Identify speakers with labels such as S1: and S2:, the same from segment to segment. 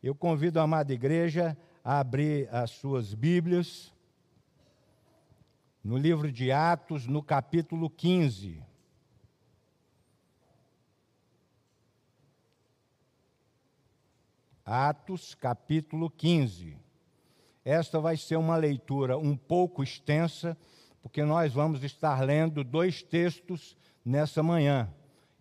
S1: Eu convido a amada igreja a abrir as suas Bíblias no livro de Atos, no capítulo 15. Atos, capítulo 15. Esta vai ser uma leitura um pouco extensa, porque nós vamos estar lendo dois textos nessa manhã,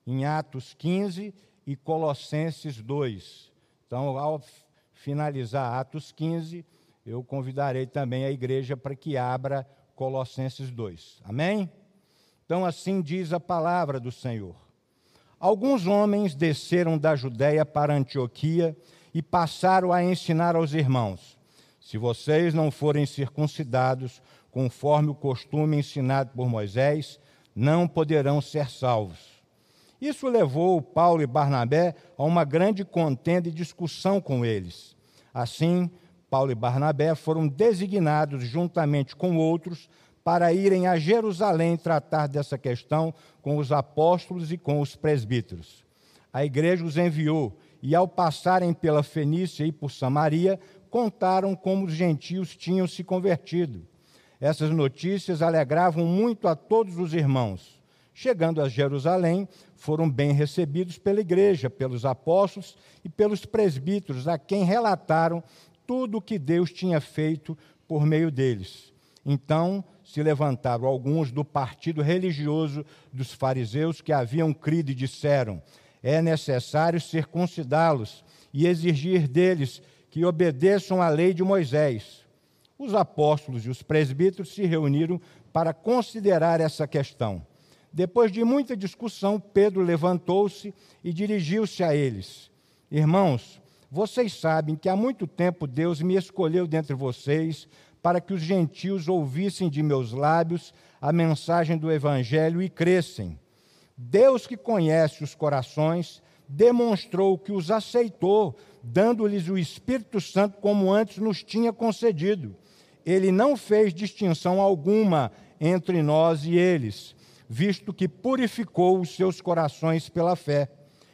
S1: em Atos 15 e Colossenses 2. Então, ao finalizar Atos 15, eu convidarei também a igreja para que abra Colossenses 2. Amém? Então, assim diz a palavra do Senhor. Alguns homens desceram da Judéia para Antioquia e passaram a ensinar aos irmãos: Se vocês não forem circuncidados, conforme o costume ensinado por Moisés, não poderão ser salvos. Isso levou Paulo e Barnabé a uma grande contenda e discussão com eles. Assim, Paulo e Barnabé foram designados, juntamente com outros, para irem a Jerusalém tratar dessa questão com os apóstolos e com os presbíteros. A igreja os enviou e, ao passarem pela Fenícia e por Samaria, contaram como os gentios tinham se convertido. Essas notícias alegravam muito a todos os irmãos. Chegando a Jerusalém, foram bem recebidos pela igreja, pelos apóstolos e pelos presbíteros, a quem relataram tudo o que Deus tinha feito por meio deles. Então se levantaram alguns do partido religioso dos fariseus que haviam crido e disseram: É necessário circuncidá-los e exigir deles que obedeçam à lei de Moisés. Os apóstolos e os presbíteros se reuniram para considerar essa questão. Depois de muita discussão, Pedro levantou-se e dirigiu-se a eles: Irmãos, vocês sabem que há muito tempo Deus me escolheu dentre vocês para que os gentios ouvissem de meus lábios a mensagem do Evangelho e crescem. Deus, que conhece os corações, demonstrou que os aceitou, dando-lhes o Espírito Santo como antes nos tinha concedido. Ele não fez distinção alguma entre nós e eles, visto que purificou os seus corações pela fé.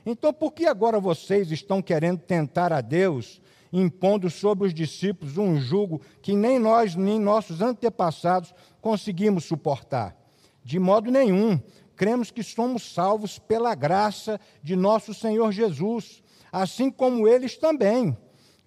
S1: Então, por que agora vocês estão querendo tentar a Deus, impondo sobre os discípulos um jugo que nem nós, nem nossos antepassados conseguimos suportar? De modo nenhum. Cremos que somos salvos pela graça de nosso Senhor Jesus, assim como eles também.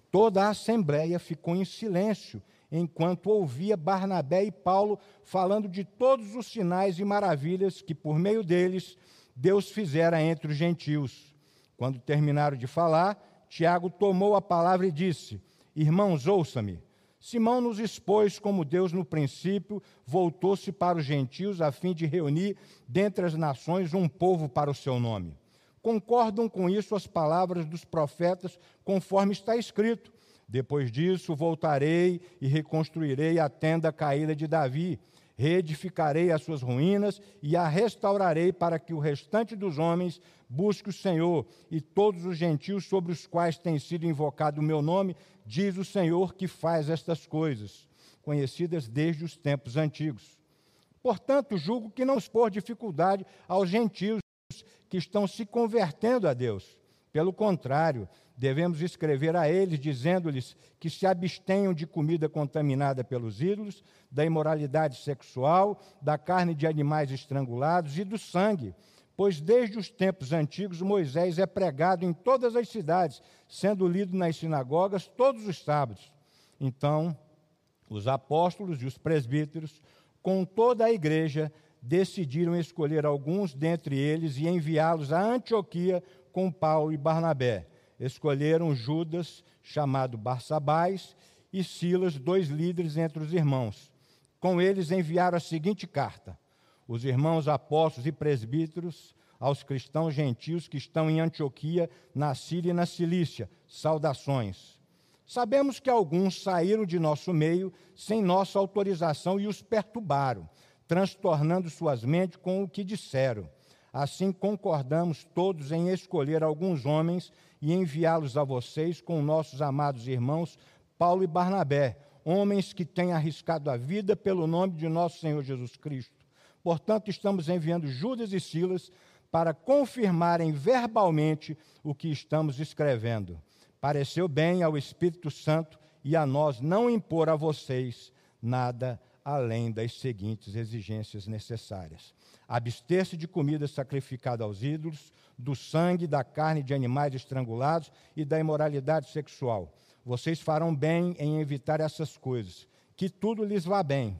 S1: Toda a assembleia ficou em silêncio enquanto ouvia Barnabé e Paulo falando de todos os sinais e maravilhas que, por meio deles, Deus fizera entre os gentios. Quando terminaram de falar, Tiago tomou a palavra e disse: Irmãos, ouça-me. Simão nos expôs como Deus, no princípio, voltou-se para os gentios a fim de reunir dentre as nações um povo para o seu nome. Concordam com isso as palavras dos profetas, conforme está escrito: Depois disso voltarei e reconstruirei a tenda caída de Davi reedificarei as suas ruínas e a restaurarei para que o restante dos homens busque o Senhor e todos os gentios sobre os quais tem sido invocado o meu nome, diz o Senhor que faz estas coisas, conhecidas desde os tempos antigos. Portanto, julgo que não expor dificuldade aos gentios que estão se convertendo a Deus. Pelo contrário, devemos escrever a eles, dizendo-lhes que se abstenham de comida contaminada pelos ídolos, da imoralidade sexual, da carne de animais estrangulados e do sangue. Pois desde os tempos antigos Moisés é pregado em todas as cidades, sendo lido nas sinagogas todos os sábados. Então, os apóstolos e os presbíteros, com toda a igreja, decidiram escolher alguns dentre eles e enviá-los a Antioquia com Paulo e Barnabé escolheram Judas, chamado Barsabás, e Silas, dois líderes entre os irmãos. Com eles enviaram a seguinte carta: Os irmãos apóstolos e presbíteros aos cristãos gentios que estão em Antioquia, na Síria e na Cilícia, saudações. Sabemos que alguns saíram de nosso meio sem nossa autorização e os perturbaram, transtornando suas mentes com o que disseram. Assim concordamos todos em escolher alguns homens e enviá-los a vocês com nossos amados irmãos Paulo e Barnabé, homens que têm arriscado a vida pelo nome de nosso Senhor Jesus Cristo. Portanto, estamos enviando Judas e Silas para confirmarem verbalmente o que estamos escrevendo. Pareceu bem ao Espírito Santo e a nós não impor a vocês nada além das seguintes exigências necessárias: abster-se de comida sacrificada aos ídolos, do sangue, da carne de animais estrangulados e da imoralidade sexual. Vocês farão bem em evitar essas coisas, que tudo lhes vá bem.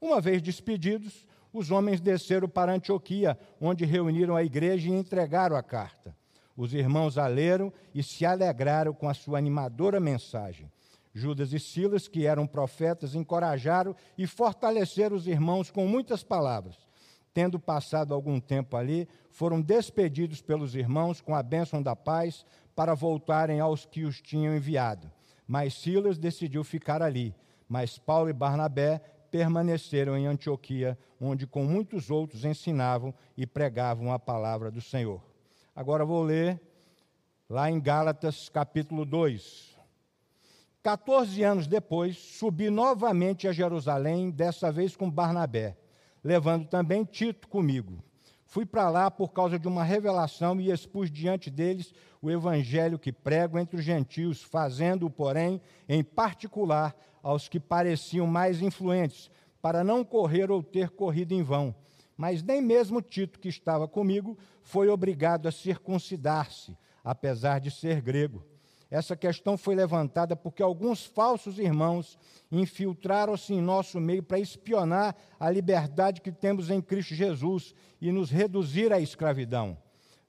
S1: Uma vez despedidos, os homens desceram para Antioquia, onde reuniram a igreja e entregaram a carta. Os irmãos a leram e se alegraram com a sua animadora mensagem. Judas e Silas, que eram profetas, encorajaram e fortaleceram os irmãos com muitas palavras. Tendo passado algum tempo ali, foram despedidos pelos irmãos com a bênção da paz para voltarem aos que os tinham enviado. Mas Silas decidiu ficar ali. Mas Paulo e Barnabé permaneceram em Antioquia, onde com muitos outros ensinavam e pregavam a palavra do Senhor. Agora vou ler lá em Gálatas capítulo 2, 14 anos depois, subi novamente a Jerusalém, dessa vez com Barnabé, levando também Tito comigo. Fui para lá por causa de uma revelação e expus diante deles o evangelho que prego entre os gentios, fazendo-o, porém, em particular aos que pareciam mais influentes, para não correr ou ter corrido em vão. Mas nem mesmo Tito, que estava comigo, foi obrigado a circuncidar-se, apesar de ser grego essa questão foi levantada porque alguns falsos irmãos infiltraram-se em nosso meio para espionar a liberdade que temos em Cristo Jesus e nos reduzir à escravidão.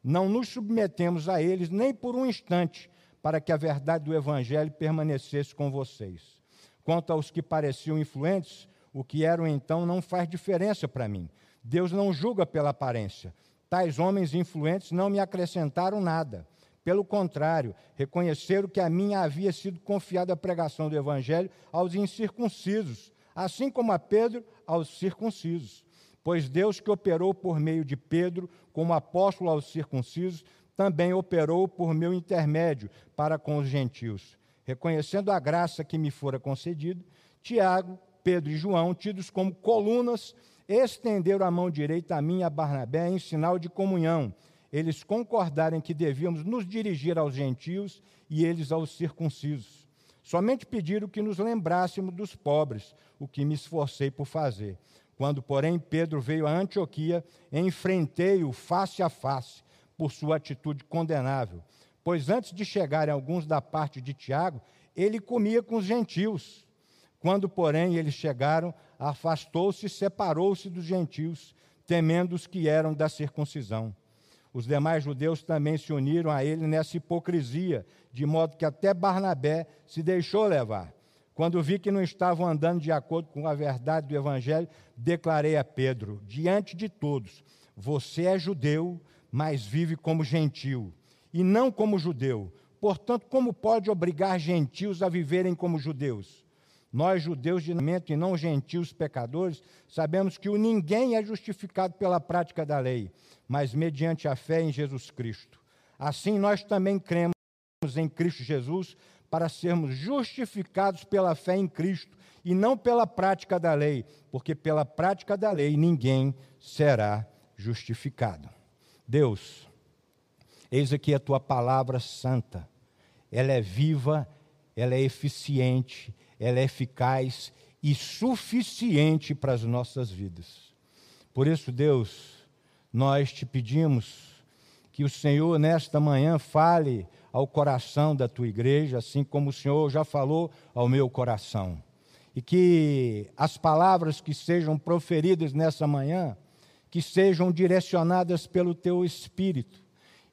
S1: Não nos submetemos a eles nem por um instante, para que a verdade do Evangelho permanecesse com vocês. Quanto aos que pareciam influentes, o que eram então não faz diferença para mim. Deus não julga pela aparência. Tais homens influentes não me acrescentaram nada pelo contrário, reconheceram que a mim havia sido confiada a pregação do Evangelho aos incircuncisos, assim como a Pedro aos circuncisos. Pois Deus que operou por meio de Pedro como apóstolo aos circuncisos, também operou por meu intermédio para com os gentios. Reconhecendo a graça que me fora concedida, Tiago, Pedro e João, tidos como colunas, estenderam a mão direita a mim e a Barnabé em sinal de comunhão eles concordarem que devíamos nos dirigir aos gentios e eles aos circuncisos. Somente pediram que nos lembrássemos dos pobres, o que me esforcei por fazer. Quando, porém, Pedro veio a Antioquia, enfrentei-o face a face por sua atitude condenável. Pois antes de chegarem alguns da parte de Tiago, ele comia com os gentios. Quando, porém, eles chegaram, afastou-se e separou-se dos gentios, temendo os que eram da circuncisão. Os demais judeus também se uniram a ele nessa hipocrisia, de modo que até Barnabé se deixou levar. Quando vi que não estavam andando de acordo com a verdade do Evangelho, declarei a Pedro, diante de todos: Você é judeu, mas vive como gentil, e não como judeu. Portanto, como pode obrigar gentios a viverem como judeus? Nós, judeus de nascimento e não gentios pecadores, sabemos que o ninguém é justificado pela prática da lei, mas mediante a fé em Jesus Cristo. Assim, nós também cremos em Cristo Jesus para sermos justificados pela fé em Cristo e não pela prática da lei, porque pela prática da lei ninguém será justificado. Deus, eis aqui a tua palavra santa. Ela é viva, ela é eficiente, ela é eficaz e suficiente para as nossas vidas. Por isso, Deus, nós te pedimos que o Senhor, nesta manhã, fale ao coração da tua igreja, assim como o Senhor já falou ao meu coração. E que as palavras que sejam proferidas nessa manhã, que sejam direcionadas pelo teu Espírito,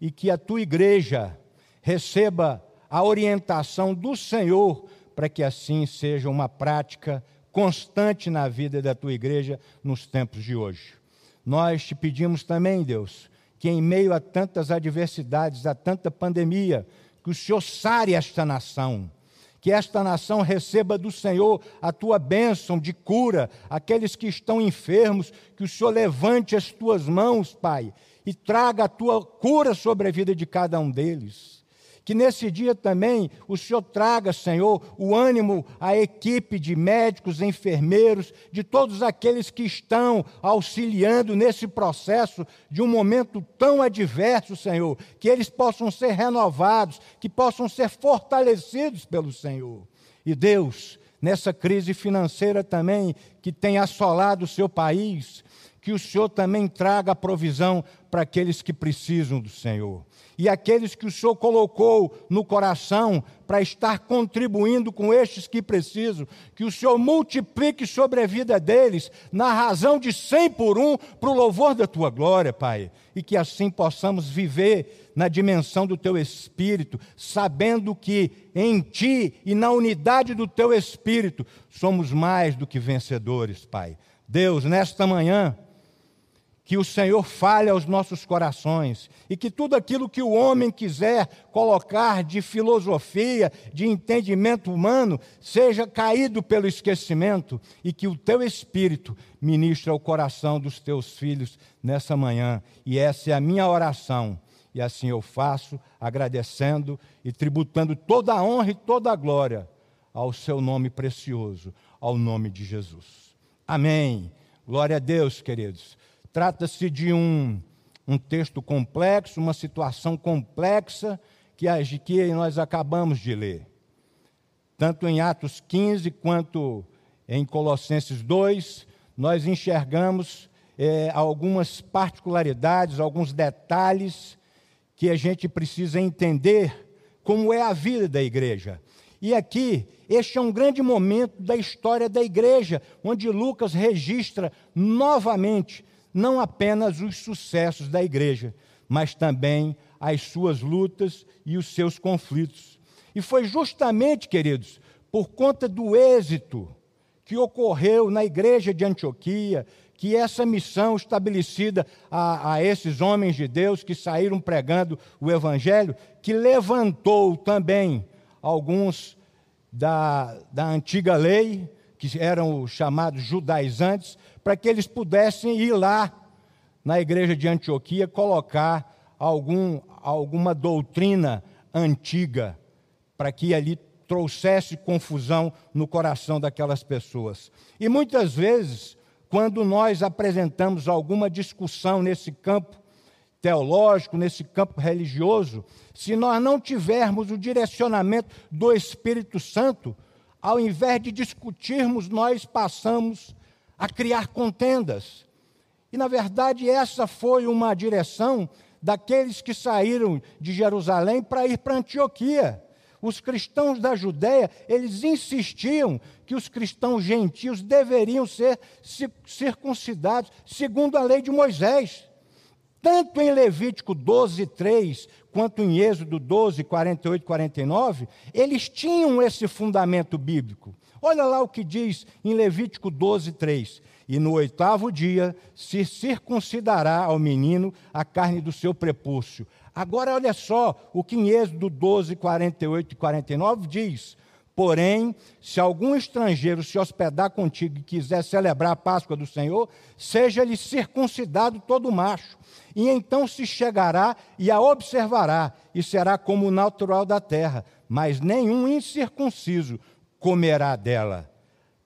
S1: e que a tua igreja receba a orientação do Senhor, para que assim seja uma prática constante na vida da tua igreja nos tempos de hoje. Nós te pedimos também, Deus, que em meio a tantas adversidades, a tanta pandemia, que o Senhor sare esta nação, que esta nação receba do Senhor a tua bênção de cura, aqueles que estão enfermos, que o Senhor levante as tuas mãos, Pai, e traga a tua cura sobre a vida de cada um deles. Que nesse dia também o Senhor traga, Senhor, o ânimo à equipe de médicos, enfermeiros, de todos aqueles que estão auxiliando nesse processo de um momento tão adverso, Senhor, que eles possam ser renovados, que possam ser fortalecidos pelo Senhor. E Deus, nessa crise financeira também que tem assolado o seu país, que o Senhor também traga provisão para aqueles que precisam do Senhor e aqueles que o Senhor colocou no coração para estar contribuindo com estes que precisam, que o Senhor multiplique sobre a vida deles, na razão de cem por um, para o louvor da tua glória, Pai, e que assim possamos viver na dimensão do teu Espírito, sabendo que em Ti e na unidade do teu Espírito somos mais do que vencedores, Pai. Deus, nesta manhã, que o Senhor fale aos nossos corações e que tudo aquilo que o homem quiser colocar de filosofia, de entendimento humano, seja caído pelo esquecimento e que o teu Espírito ministre ao coração dos teus filhos nessa manhã. E essa é a minha oração. E assim eu faço, agradecendo e tributando toda a honra e toda a glória ao seu nome precioso, ao nome de Jesus. Amém. Glória a Deus, queridos. Trata-se de um, um texto complexo, uma situação complexa que, que nós acabamos de ler. Tanto em Atos 15 quanto em Colossenses 2, nós enxergamos é, algumas particularidades, alguns detalhes que a gente precisa entender como é a vida da igreja. E aqui, este é um grande momento da história da igreja, onde Lucas registra novamente não apenas os sucessos da igreja, mas também as suas lutas e os seus conflitos. E foi justamente, queridos, por conta do êxito que ocorreu na igreja de Antioquia, que essa missão estabelecida a, a, esses homens de Deus que saíram pregando o Evangelho, que levantou também alguns da, da antiga lei, que eram os chamados judaizantes, para que eles pudessem ir lá na igreja de Antioquia colocar algum, alguma doutrina antiga, para que ali trouxesse confusão no coração daquelas pessoas. E muitas vezes, quando nós apresentamos alguma discussão nesse campo teológico, nesse campo religioso, se nós não tivermos o direcionamento do Espírito Santo, ao invés de discutirmos, nós passamos a criar contendas. E, na verdade, essa foi uma direção daqueles que saíram de Jerusalém para ir para Antioquia. Os cristãos da Judéia, eles insistiam que os cristãos gentios deveriam ser circuncidados segundo a lei de Moisés. Tanto em Levítico 12, 3, quanto em Êxodo 12, 48 e 49, eles tinham esse fundamento bíblico. Olha lá o que diz em Levítico 12, 3. E no oitavo dia se circuncidará ao menino a carne do seu prepúcio. Agora, olha só o que em Êxodo 12, 48 e 49 diz: Porém, se algum estrangeiro se hospedar contigo e quiser celebrar a Páscoa do Senhor, seja-lhe circuncidado todo macho. E então se chegará e a observará, e será como o natural da terra, mas nenhum incircunciso comerá dela.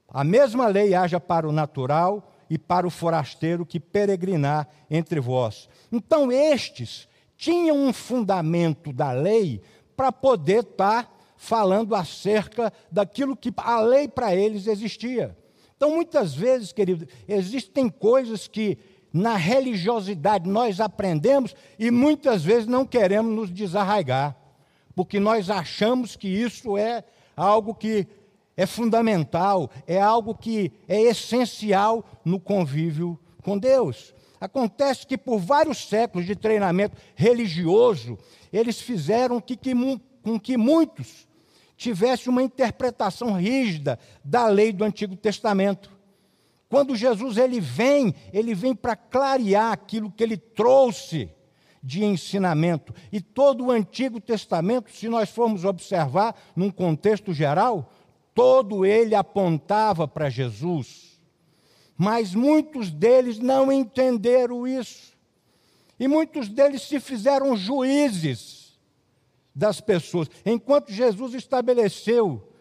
S1: A mesma lei haja para o natural e para o forasteiro que peregrinar entre vós. Então, estes tinham um fundamento da lei para poder estar falando acerca daquilo que a lei para eles existia. Então, muitas vezes, querido, existem coisas que na religiosidade nós aprendemos e muitas vezes não queremos nos desarraigar, porque nós achamos que isso é algo que é fundamental, é algo que é essencial no convívio com Deus. Acontece que por vários séculos de treinamento religioso, eles fizeram que, que, com que muitos tivessem uma interpretação rígida da lei do Antigo Testamento. Quando Jesus ele vem, ele vem para clarear aquilo que ele trouxe de ensinamento. E todo o Antigo Testamento, se nós formos observar num contexto geral, todo ele apontava para Jesus. Mas muitos deles não entenderam isso. E muitos deles se fizeram juízes das pessoas. Enquanto Jesus estabeleceu,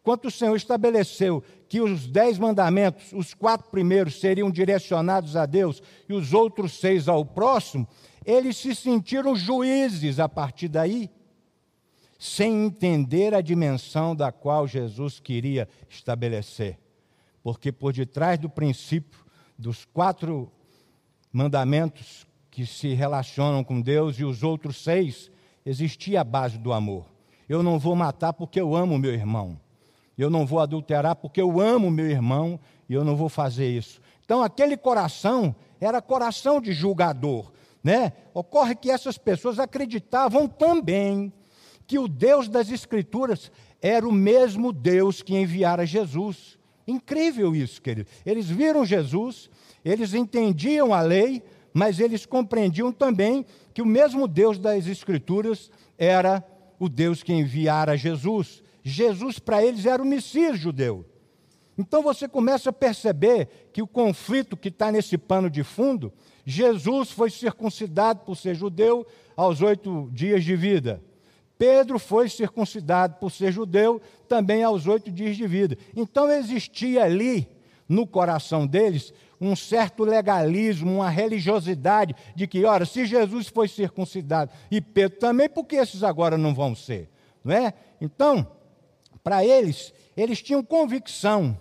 S1: enquanto o Senhor estabeleceu que os dez mandamentos, os quatro primeiros seriam direcionados a Deus e os outros seis ao próximo, eles se sentiram juízes a partir daí, sem entender a dimensão da qual Jesus queria estabelecer. Porque por detrás do princípio dos quatro mandamentos que se relacionam com Deus e os outros seis, existia a base do amor. Eu não vou matar porque eu amo meu irmão. Eu não vou adulterar porque eu amo meu irmão e eu não vou fazer isso. Então, aquele coração era coração de julgador. Né? Ocorre que essas pessoas acreditavam também que o Deus das Escrituras era o mesmo Deus que enviara Jesus. Incrível isso, querido. Eles viram Jesus, eles entendiam a lei, mas eles compreendiam também que o mesmo Deus das Escrituras era o Deus que enviara Jesus. Jesus para eles era o Messias judeu. Então você começa a perceber que o conflito que está nesse pano de fundo, Jesus foi circuncidado por ser judeu aos oito dias de vida. Pedro foi circuncidado por ser judeu também aos oito dias de vida. Então existia ali, no coração deles, um certo legalismo, uma religiosidade de que, ora, se Jesus foi circuncidado e Pedro também, por que esses agora não vão ser? Não é? Então, para eles, eles tinham convicção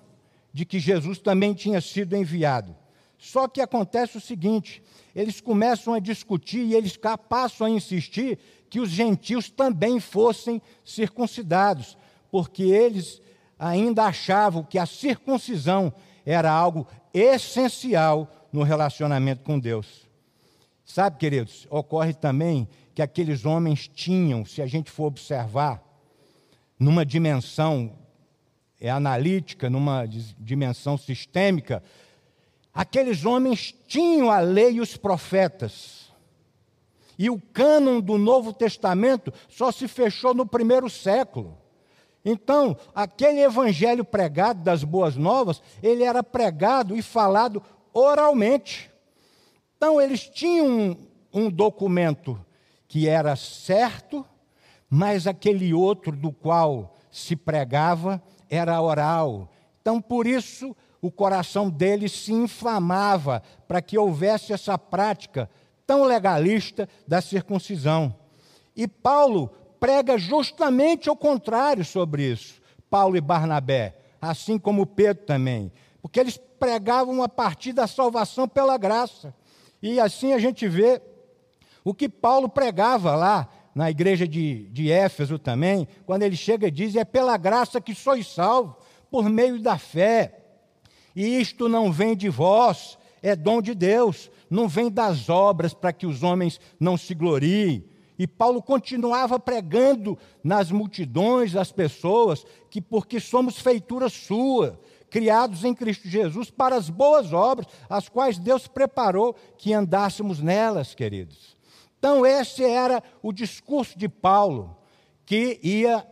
S1: de que Jesus também tinha sido enviado. Só que acontece o seguinte: eles começam a discutir e eles passam a insistir que os gentios também fossem circuncidados, porque eles ainda achavam que a circuncisão era algo essencial no relacionamento com Deus. Sabe, queridos, ocorre também que aqueles homens tinham, se a gente for observar, numa dimensão é analítica, numa dimensão sistêmica, aqueles homens tinham a lei e os profetas. E o cânon do Novo Testamento só se fechou no primeiro século. Então, aquele evangelho pregado das boas novas, ele era pregado e falado oralmente. Então, eles tinham um, um documento que era certo, mas aquele outro do qual se pregava era oral. Então, por isso, o coração deles se inflamava para que houvesse essa prática tão legalista da circuncisão. E Paulo prega justamente o contrário sobre isso, Paulo e Barnabé, assim como Pedro também, porque eles pregavam a partir da salvação pela graça. E assim a gente vê o que Paulo pregava lá na igreja de, de Éfeso também, quando ele chega e diz: É pela graça que sois salvos, por meio da fé. E isto não vem de vós, é dom de Deus, não vem das obras para que os homens não se gloriem. E Paulo continuava pregando nas multidões das pessoas que porque somos feitura sua, criados em Cristo Jesus para as boas obras, as quais Deus preparou que andássemos nelas, queridos. Então esse era o discurso de Paulo, que ia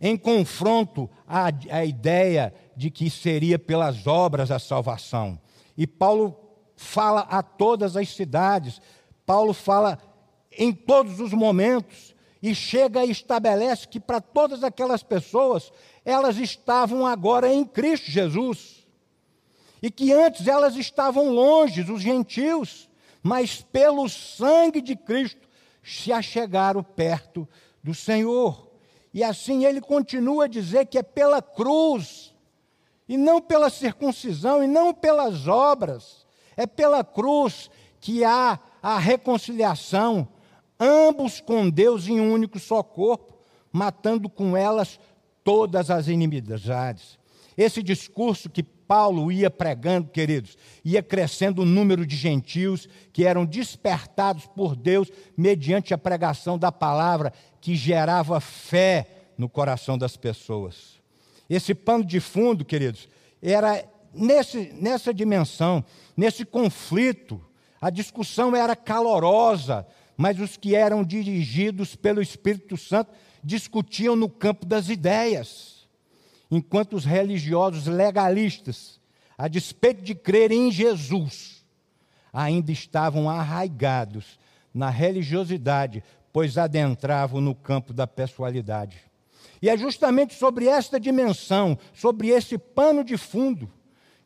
S1: em confronto à, à ideia de que seria pelas obras a salvação. E Paulo fala a todas as cidades, Paulo fala em todos os momentos e chega e estabelece que para todas aquelas pessoas, elas estavam agora em Cristo Jesus. E que antes elas estavam longe, os gentios, mas pelo sangue de Cristo se achegaram perto do Senhor. E assim ele continua a dizer que é pela cruz, e não pela circuncisão, e não pelas obras, é pela cruz que há a reconciliação ambos com Deus em um único só corpo, matando com elas todas as inimizades. Esse discurso que Paulo ia pregando, queridos, ia crescendo o número de gentios que eram despertados por Deus mediante a pregação da palavra que gerava fé no coração das pessoas. Esse pano de fundo, queridos, era nesse, nessa dimensão, nesse conflito. A discussão era calorosa, mas os que eram dirigidos pelo Espírito Santo discutiam no campo das ideias, enquanto os religiosos legalistas, a despeito de crerem em Jesus, ainda estavam arraigados na religiosidade pois adentravam no campo da pessoalidade. E é justamente sobre esta dimensão, sobre esse pano de fundo,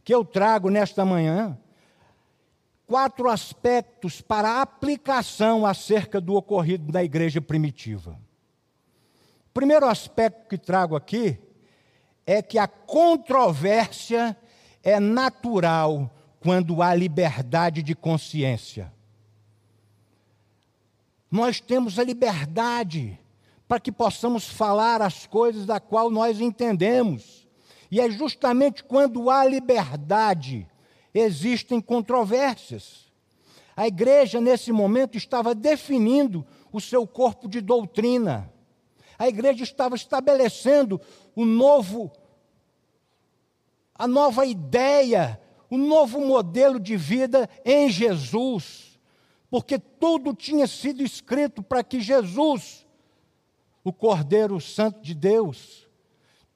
S1: que eu trago nesta manhã quatro aspectos para aplicação acerca do ocorrido na igreja primitiva. O primeiro aspecto que trago aqui é que a controvérsia é natural quando há liberdade de consciência. Nós temos a liberdade para que possamos falar as coisas da qual nós entendemos. E é justamente quando há liberdade existem controvérsias. A igreja, nesse momento, estava definindo o seu corpo de doutrina. A igreja estava estabelecendo o novo, a nova ideia, o novo modelo de vida em Jesus. Porque tudo tinha sido escrito para que Jesus, o Cordeiro Santo de Deus,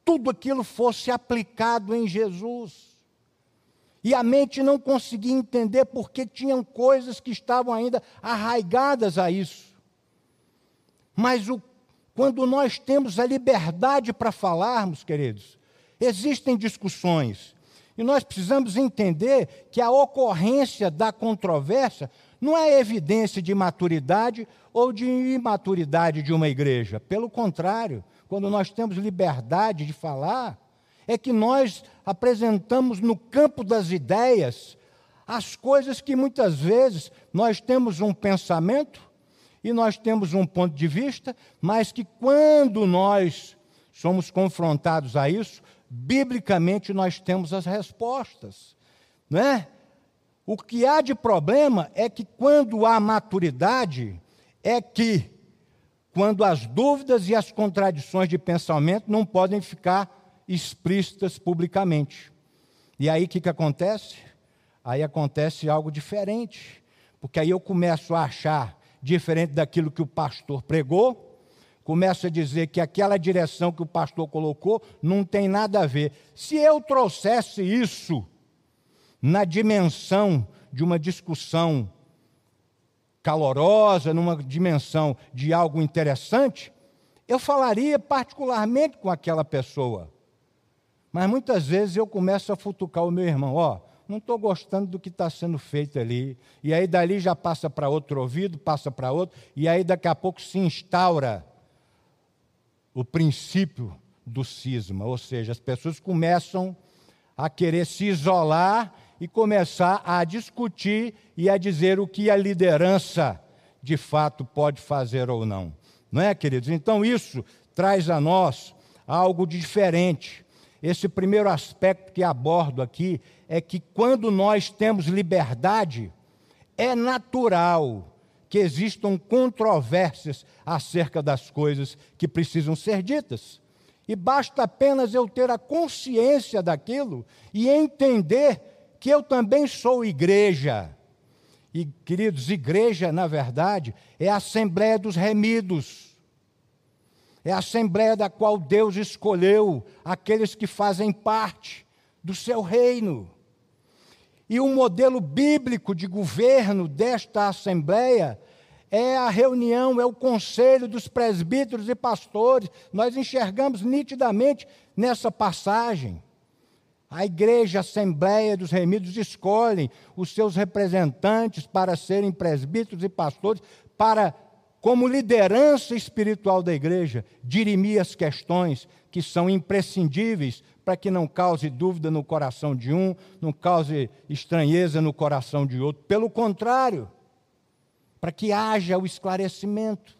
S1: tudo aquilo fosse aplicado em Jesus. E a mente não conseguia entender porque tinham coisas que estavam ainda arraigadas a isso. Mas o, quando nós temos a liberdade para falarmos, queridos, existem discussões. E nós precisamos entender que a ocorrência da controvérsia não é evidência de maturidade ou de imaturidade de uma igreja. Pelo contrário, quando nós temos liberdade de falar, é que nós apresentamos no campo das ideias as coisas que muitas vezes nós temos um pensamento e nós temos um ponto de vista, mas que quando nós somos confrontados a isso, biblicamente nós temos as respostas, não é? O que há de problema é que quando há maturidade, é que quando as dúvidas e as contradições de pensamento não podem ficar explícitas publicamente. E aí o que, que acontece? Aí acontece algo diferente, porque aí eu começo a achar diferente daquilo que o pastor pregou, começo a dizer que aquela direção que o pastor colocou não tem nada a ver. Se eu trouxesse isso na dimensão de uma discussão calorosa, numa dimensão de algo interessante, eu falaria particularmente com aquela pessoa. Mas muitas vezes eu começo a futucar o meu irmão, ó, não estou gostando do que está sendo feito ali. E aí dali já passa para outro ouvido, passa para outro, e aí daqui a pouco se instaura o princípio do cisma, ou seja, as pessoas começam a querer se isolar e começar a discutir e a dizer o que a liderança de fato pode fazer ou não. Não é, queridos? Então isso traz a nós algo diferente. Esse primeiro aspecto que abordo aqui é que quando nós temos liberdade, é natural que existam controvérsias acerca das coisas que precisam ser ditas. E basta apenas eu ter a consciência daquilo e entender que eu também sou igreja. E, queridos, igreja, na verdade, é a Assembleia dos Remidos é a assembleia da qual Deus escolheu aqueles que fazem parte do seu reino. E o modelo bíblico de governo desta assembleia é a reunião, é o conselho dos presbíteros e pastores. Nós enxergamos nitidamente nessa passagem. A igreja, a Assembleia dos Remidos escolhem os seus representantes para serem presbíteros e pastores, para como liderança espiritual da igreja, dirimir as questões que são imprescindíveis para que não cause dúvida no coração de um, não cause estranheza no coração de outro. Pelo contrário, para que haja o esclarecimento,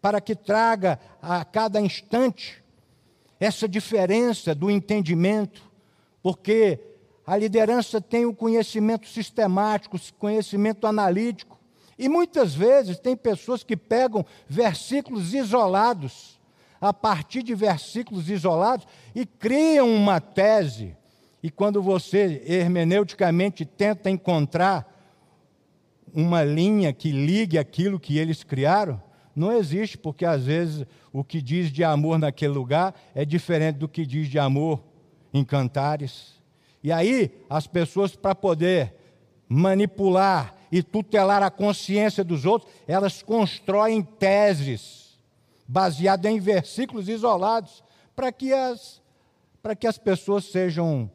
S1: para que traga a cada instante essa diferença do entendimento, porque a liderança tem o conhecimento sistemático, o conhecimento analítico, e muitas vezes tem pessoas que pegam versículos isolados, a partir de versículos isolados, e criam uma tese. E quando você hermeneuticamente tenta encontrar uma linha que ligue aquilo que eles criaram, não existe, porque às vezes o que diz de amor naquele lugar é diferente do que diz de amor em cantares. E aí, as pessoas, para poder manipular e tutelar a consciência dos outros, elas constroem teses baseadas em versículos isolados para que as para que as pessoas sejam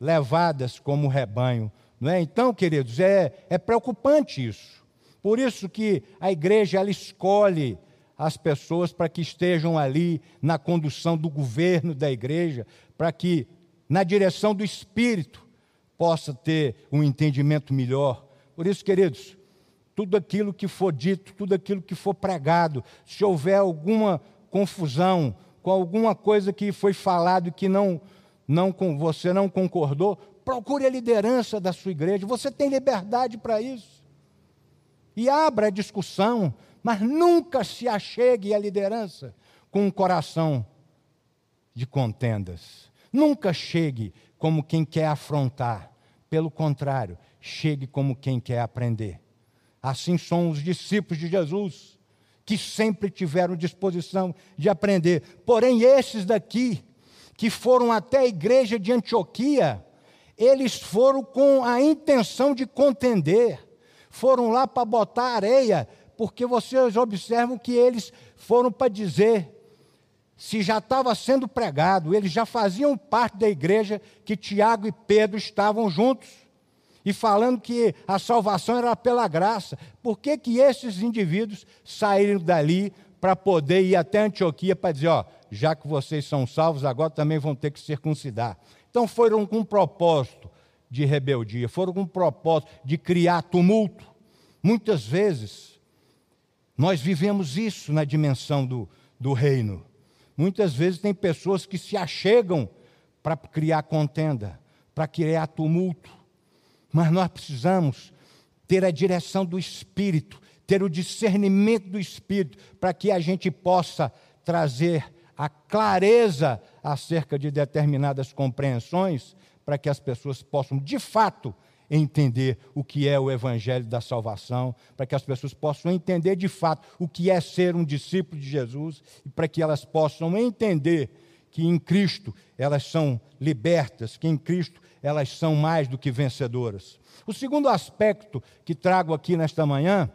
S1: levadas como rebanho. Não é? Então, queridos, é, é preocupante isso. Por isso que a igreja ela escolhe as pessoas para que estejam ali na condução do governo da igreja, para que, na direção do Espírito, possa ter um entendimento melhor. Por isso, queridos, tudo aquilo que for dito, tudo aquilo que for pregado, se houver alguma confusão com alguma coisa que foi falado e que não, não com você não concordou, procure a liderança da sua igreja. Você tem liberdade para isso. E abra a discussão, mas nunca se achegue à liderança com um coração de contendas. Nunca chegue como quem quer afrontar. Pelo contrário, chegue como quem quer aprender. Assim são os discípulos de Jesus, que sempre tiveram disposição de aprender. Porém, esses daqui, que foram até a igreja de Antioquia, eles foram com a intenção de contender, foram lá para botar areia porque vocês observam que eles foram para dizer se já estava sendo pregado, eles já faziam parte da igreja que Tiago e Pedro estavam juntos e falando que a salvação era pela graça. Por que, que esses indivíduos saíram dali para poder ir até Antioquia para dizer, ó, já que vocês são salvos, agora também vão ter que circuncidar. Então foram com um propósito de rebeldia, foram com um propósito de criar tumulto. Muitas vezes nós vivemos isso na dimensão do, do reino. Muitas vezes tem pessoas que se achegam para criar contenda, para criar tumulto. Mas nós precisamos ter a direção do Espírito, ter o discernimento do Espírito, para que a gente possa trazer a clareza acerca de determinadas compreensões, para que as pessoas possam, de fato, entender o que é o evangelho da salvação, para que as pessoas possam entender de fato o que é ser um discípulo de Jesus e para que elas possam entender que em Cristo elas são libertas, que em Cristo elas são mais do que vencedoras. O segundo aspecto que trago aqui nesta manhã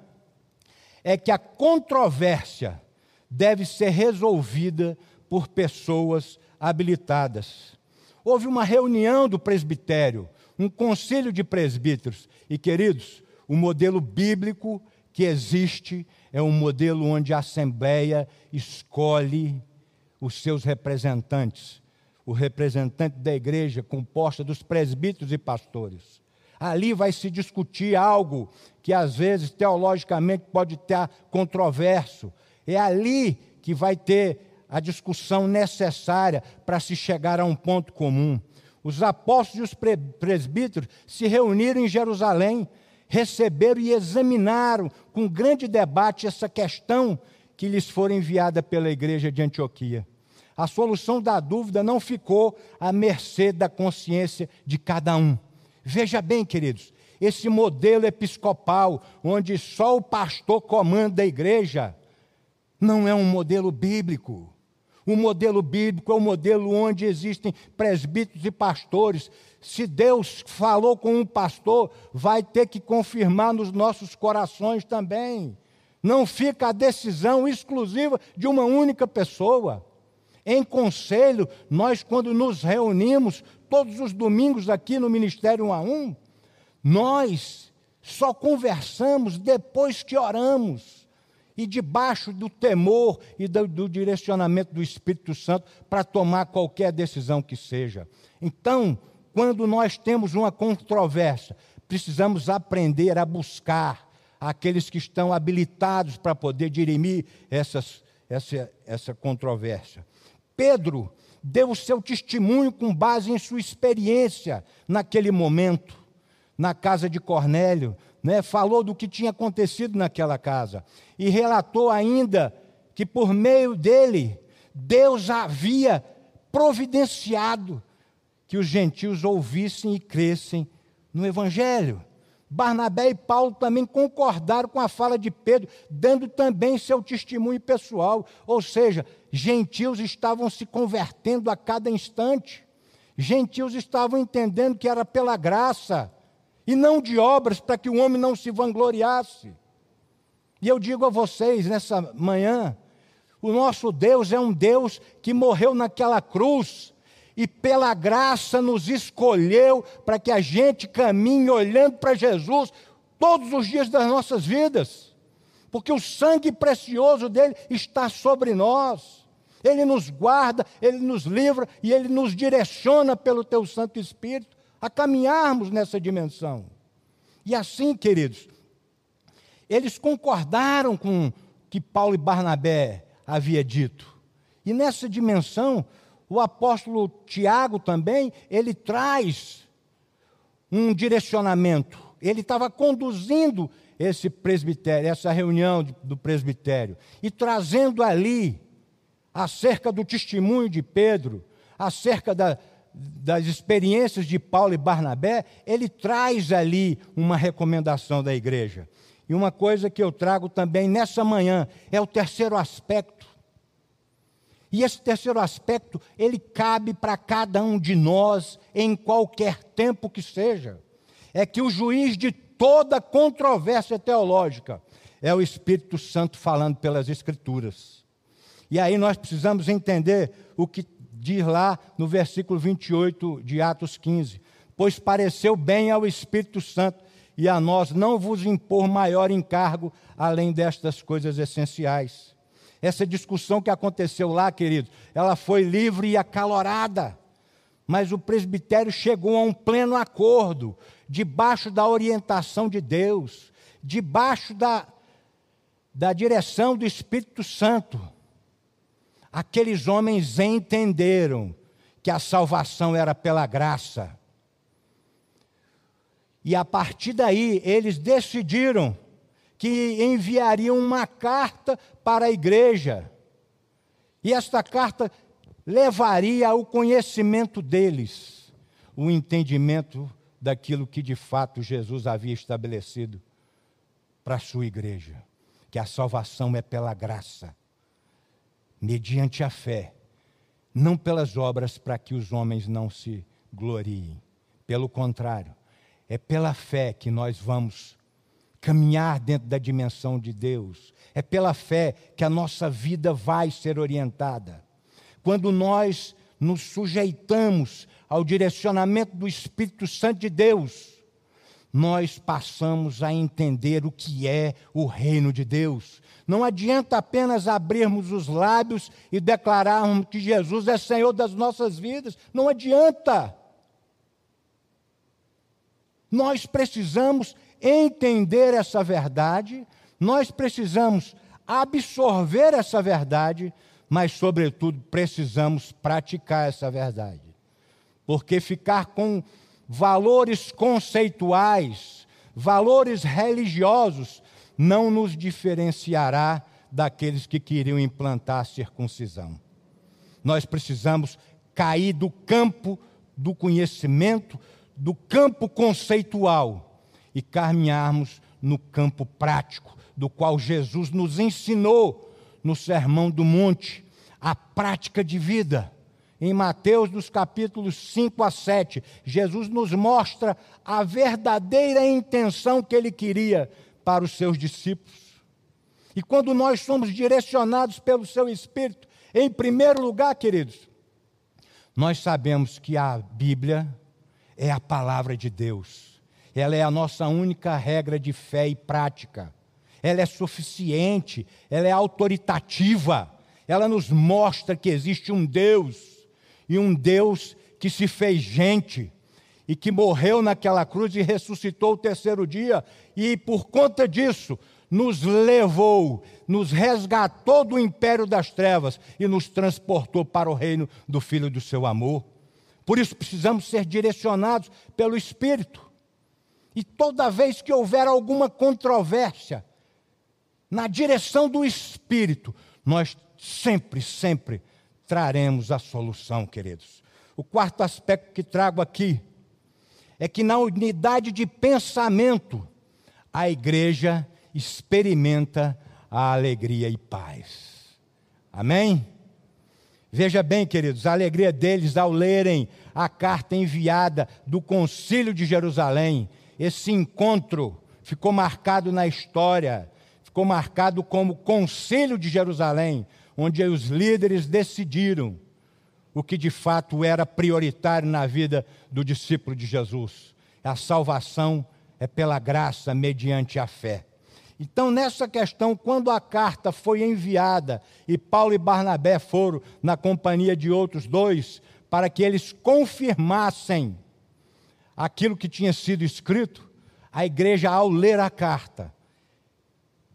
S1: é que a controvérsia deve ser resolvida por pessoas habilitadas. Houve uma reunião do presbitério um conselho de presbíteros. E, queridos, o modelo bíblico que existe é um modelo onde a Assembleia escolhe os seus representantes, o representante da igreja composta dos presbíteros e pastores. Ali vai se discutir algo que às vezes teologicamente pode ter controverso. É ali que vai ter a discussão necessária para se chegar a um ponto comum. Os apóstolos e os presbíteros se reuniram em Jerusalém, receberam e examinaram com grande debate essa questão que lhes foi enviada pela igreja de Antioquia. A solução da dúvida não ficou à mercê da consciência de cada um. Veja bem, queridos, esse modelo episcopal, onde só o pastor comanda a igreja, não é um modelo bíblico. O modelo bíblico é o modelo onde existem presbíteros e pastores. Se Deus falou com um pastor, vai ter que confirmar nos nossos corações também. Não fica a decisão exclusiva de uma única pessoa. Em conselho, nós, quando nos reunimos, todos os domingos aqui no Ministério 1 a 1, nós só conversamos depois que oramos e debaixo do temor e do, do direcionamento do Espírito Santo para tomar qualquer decisão que seja. Então, quando nós temos uma controvérsia, precisamos aprender a buscar aqueles que estão habilitados para poder dirimir essas, essa, essa controvérsia. Pedro deu o seu testemunho com base em sua experiência naquele momento, na casa de Cornélio, né, falou do que tinha acontecido naquela casa e relatou ainda que por meio dele Deus havia providenciado que os gentios ouvissem e crescem no Evangelho. Barnabé e Paulo também concordaram com a fala de Pedro, dando também seu testemunho pessoal, ou seja, gentios estavam se convertendo a cada instante, gentios estavam entendendo que era pela graça, e não de obras, para que o homem não se vangloriasse. E eu digo a vocês nessa manhã: o nosso Deus é um Deus que morreu naquela cruz e pela graça nos escolheu para que a gente caminhe olhando para Jesus todos os dias das nossas vidas, porque o sangue precioso dele está sobre nós. Ele nos guarda, ele nos livra e ele nos direciona pelo teu Santo Espírito a caminharmos nessa dimensão. E assim, queridos, eles concordaram com o que Paulo e Barnabé havia dito. E nessa dimensão, o apóstolo Tiago também, ele traz um direcionamento. Ele estava conduzindo esse presbitério, essa reunião do presbitério, e trazendo ali, acerca do testemunho de Pedro, acerca da, das experiências de Paulo e Barnabé, ele traz ali uma recomendação da igreja. E uma coisa que eu trago também nessa manhã é o terceiro aspecto e esse terceiro aspecto, ele cabe para cada um de nós em qualquer tempo que seja. É que o juiz de toda controvérsia teológica é o Espírito Santo falando pelas Escrituras. E aí nós precisamos entender o que diz lá no versículo 28 de Atos 15: Pois pareceu bem ao Espírito Santo e a nós não vos impor maior encargo além destas coisas essenciais essa discussão que aconteceu lá, querido, ela foi livre e acalorada. Mas o presbitério chegou a um pleno acordo, debaixo da orientação de Deus, debaixo da, da direção do Espírito Santo. Aqueles homens entenderam que a salvação era pela graça. E a partir daí, eles decidiram que enviariam uma carta para a igreja. E esta carta levaria ao conhecimento deles o entendimento daquilo que de fato Jesus havia estabelecido para a sua igreja, que a salvação é pela graça, mediante a fé, não pelas obras para que os homens não se gloriem. Pelo contrário, é pela fé que nós vamos caminhar dentro da dimensão de Deus. É pela fé que a nossa vida vai ser orientada. Quando nós nos sujeitamos ao direcionamento do Espírito Santo de Deus, nós passamos a entender o que é o reino de Deus. Não adianta apenas abrirmos os lábios e declararmos que Jesus é Senhor das nossas vidas. Não adianta. Nós precisamos entender essa verdade, nós precisamos absorver essa verdade, mas, sobretudo, precisamos praticar essa verdade. Porque ficar com valores conceituais, valores religiosos, não nos diferenciará daqueles que queriam implantar a circuncisão. Nós precisamos cair do campo do conhecimento, do campo conceitual e caminharmos no campo prático, do qual Jesus nos ensinou no Sermão do Monte, a prática de vida. Em Mateus, dos capítulos 5 a 7, Jesus nos mostra a verdadeira intenção que ele queria para os seus discípulos. E quando nós somos direcionados pelo seu Espírito, em primeiro lugar, queridos, nós sabemos que a Bíblia é a palavra de Deus ela é a nossa única regra de fé e prática. Ela é suficiente, ela é autoritativa, ela nos mostra que existe um Deus, e um Deus que se fez gente, e que morreu naquela cruz e ressuscitou o terceiro dia, e por conta disso, nos levou, nos resgatou do império das trevas e nos transportou para o reino do Filho do seu amor. Por isso precisamos ser direcionados pelo Espírito. E toda vez que houver alguma controvérsia na direção do Espírito, nós sempre, sempre traremos a solução, queridos. O quarto aspecto que trago aqui é que na unidade de pensamento, a igreja experimenta a alegria e paz. Amém? Veja bem, queridos, a alegria deles ao lerem a carta enviada do Concílio de Jerusalém esse encontro ficou marcado na história, ficou marcado como Conselho de Jerusalém, onde os líderes decidiram o que de fato era prioritário na vida do discípulo de Jesus. A salvação é pela graça mediante a fé. Então, nessa questão, quando a carta foi enviada e Paulo e Barnabé foram na companhia de outros dois, para que eles confirmassem aquilo que tinha sido escrito, a igreja, ao ler a carta,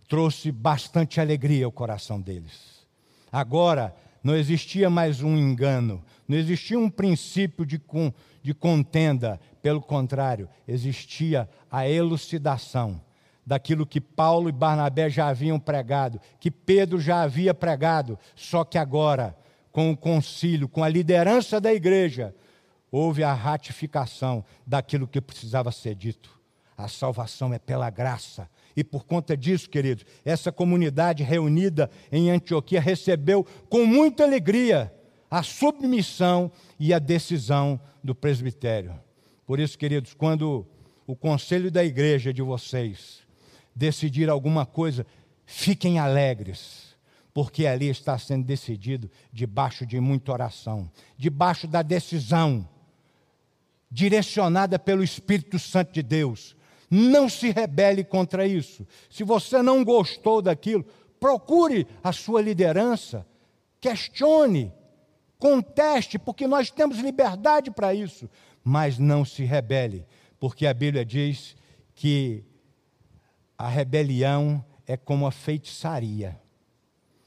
S1: trouxe bastante alegria ao coração deles. Agora, não existia mais um engano, não existia um princípio de, de contenda, pelo contrário, existia a elucidação daquilo que Paulo e Barnabé já haviam pregado, que Pedro já havia pregado, só que agora, com o concílio, com a liderança da igreja, houve a ratificação daquilo que precisava ser dito. A salvação é pela graça. E por conta disso, queridos, essa comunidade reunida em Antioquia recebeu com muita alegria a submissão e a decisão do presbitério. Por isso, queridos, quando o conselho da igreja de vocês decidir alguma coisa, fiquem alegres, porque ali está sendo decidido debaixo de muita oração, debaixo da decisão direcionada pelo Espírito Santo de Deus. Não se rebele contra isso. Se você não gostou daquilo, procure a sua liderança, questione, conteste, porque nós temos liberdade para isso. Mas não se rebele, porque a Bíblia diz que a rebelião é como a feitiçaria.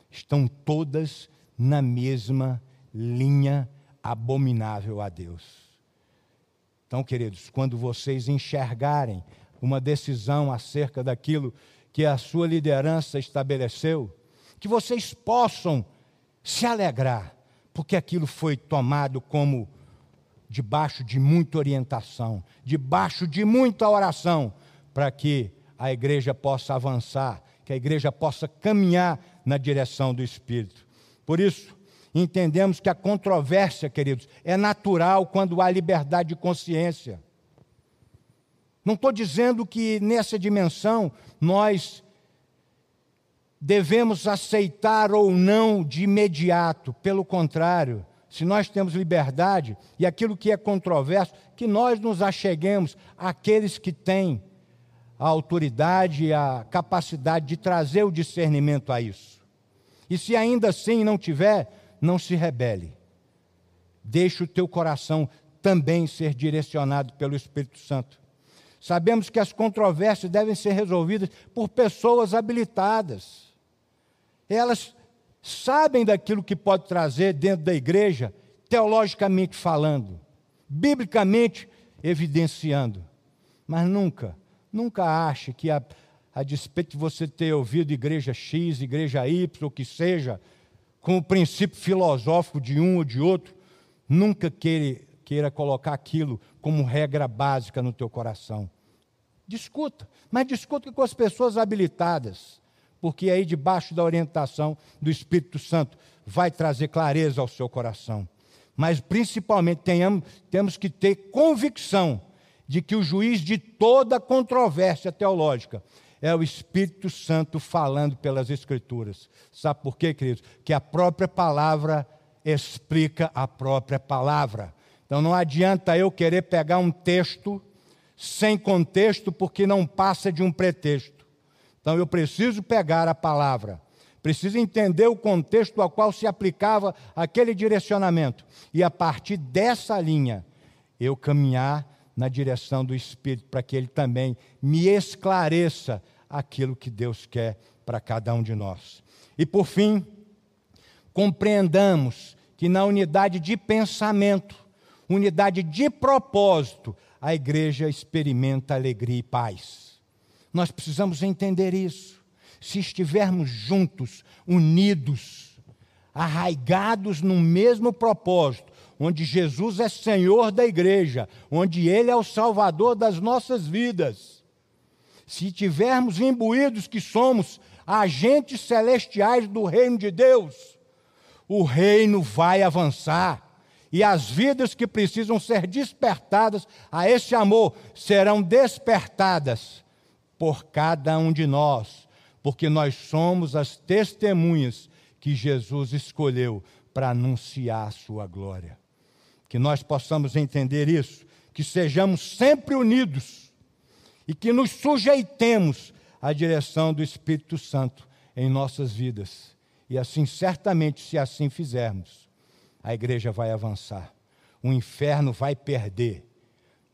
S1: Estão todas na mesma linha abominável a Deus. Então, queridos, quando vocês enxergarem uma decisão acerca daquilo que a sua liderança estabeleceu, que vocês possam se alegrar, porque aquilo foi tomado como debaixo de muita orientação, debaixo de muita oração, para que a igreja possa avançar, que a igreja possa caminhar na direção do Espírito. Por isso, entendemos que a controvérsia, queridos, é natural quando há liberdade de consciência. Não estou dizendo que nessa dimensão nós devemos aceitar ou não de imediato, pelo contrário, se nós temos liberdade e aquilo que é controverso, que nós nos acheguemos àqueles que têm a autoridade e a capacidade de trazer o discernimento a isso. E se ainda assim não tiver, não se rebele. Deixe o teu coração também ser direcionado pelo Espírito Santo. Sabemos que as controvérsias devem ser resolvidas por pessoas habilitadas. Elas sabem daquilo que pode trazer dentro da igreja, teologicamente falando, biblicamente evidenciando, mas nunca Nunca ache que, a, a despeito de você ter ouvido igreja X, igreja Y, ou que seja, com o princípio filosófico de um ou de outro, nunca queira, queira colocar aquilo como regra básica no teu coração. Discuta, mas discuta com as pessoas habilitadas, porque aí debaixo da orientação do Espírito Santo vai trazer clareza ao seu coração. Mas principalmente tenhamos, temos que ter convicção de que o juiz de toda controvérsia teológica é o Espírito Santo falando pelas Escrituras. Sabe por quê, queridos? Que a própria palavra explica a própria palavra. Então não adianta eu querer pegar um texto sem contexto, porque não passa de um pretexto. Então eu preciso pegar a palavra, preciso entender o contexto ao qual se aplicava aquele direcionamento, e a partir dessa linha eu caminhar na direção do Espírito, para que ele também me esclareça aquilo que Deus quer para cada um de nós. E por fim, compreendamos que na unidade de pensamento, unidade de propósito, a igreja experimenta alegria e paz. Nós precisamos entender isso. Se estivermos juntos, unidos, arraigados no mesmo propósito, onde Jesus é Senhor da igreja, onde Ele é o Salvador das nossas vidas. Se tivermos imbuídos que somos agentes celestiais do reino de Deus, o reino vai avançar E as vidas que precisam ser despertadas a esse amor serão despertadas por cada um de nós, porque nós somos as testemunhas que Jesus escolheu para anunciar a sua glória. Que nós possamos entender isso, que sejamos sempre unidos e que nos sujeitemos à direção do Espírito Santo em nossas vidas. E assim, certamente, se assim fizermos, a igreja vai avançar. O inferno vai perder,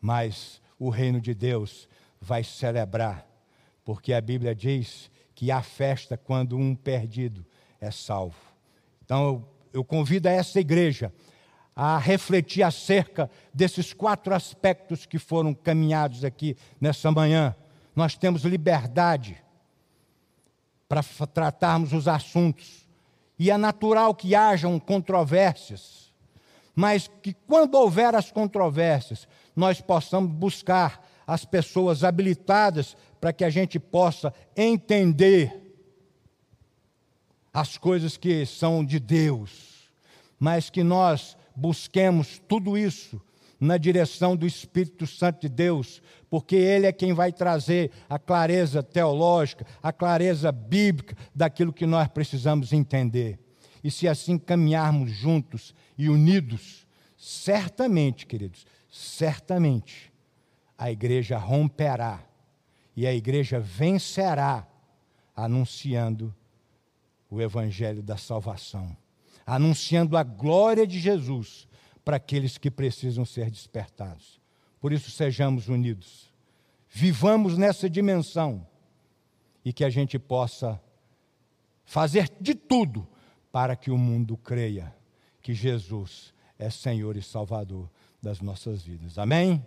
S1: mas o reino de Deus vai celebrar, porque a Bíblia diz que há festa quando um perdido é salvo. Então, eu convido a essa igreja a refletir acerca desses quatro aspectos que foram caminhados aqui nessa manhã. Nós temos liberdade para tratarmos os assuntos, e é natural que hajam controvérsias, mas que quando houver as controvérsias, nós possamos buscar as pessoas habilitadas para que a gente possa entender as coisas que são de Deus, mas que nós busquemos tudo isso na direção do Espírito Santo de Deus, porque Ele é quem vai trazer a clareza teológica, a clareza bíblica daquilo que nós precisamos entender. E se assim caminharmos juntos e unidos, certamente, queridos, certamente, a igreja romperá e a igreja vencerá, anunciando o Evangelho da salvação anunciando a glória de Jesus para aqueles que precisam ser despertados. Por isso, sejamos unidos, vivamos nessa dimensão e que a gente possa fazer de tudo para que o mundo creia que Jesus é Senhor e Salvador das nossas vidas. Amém?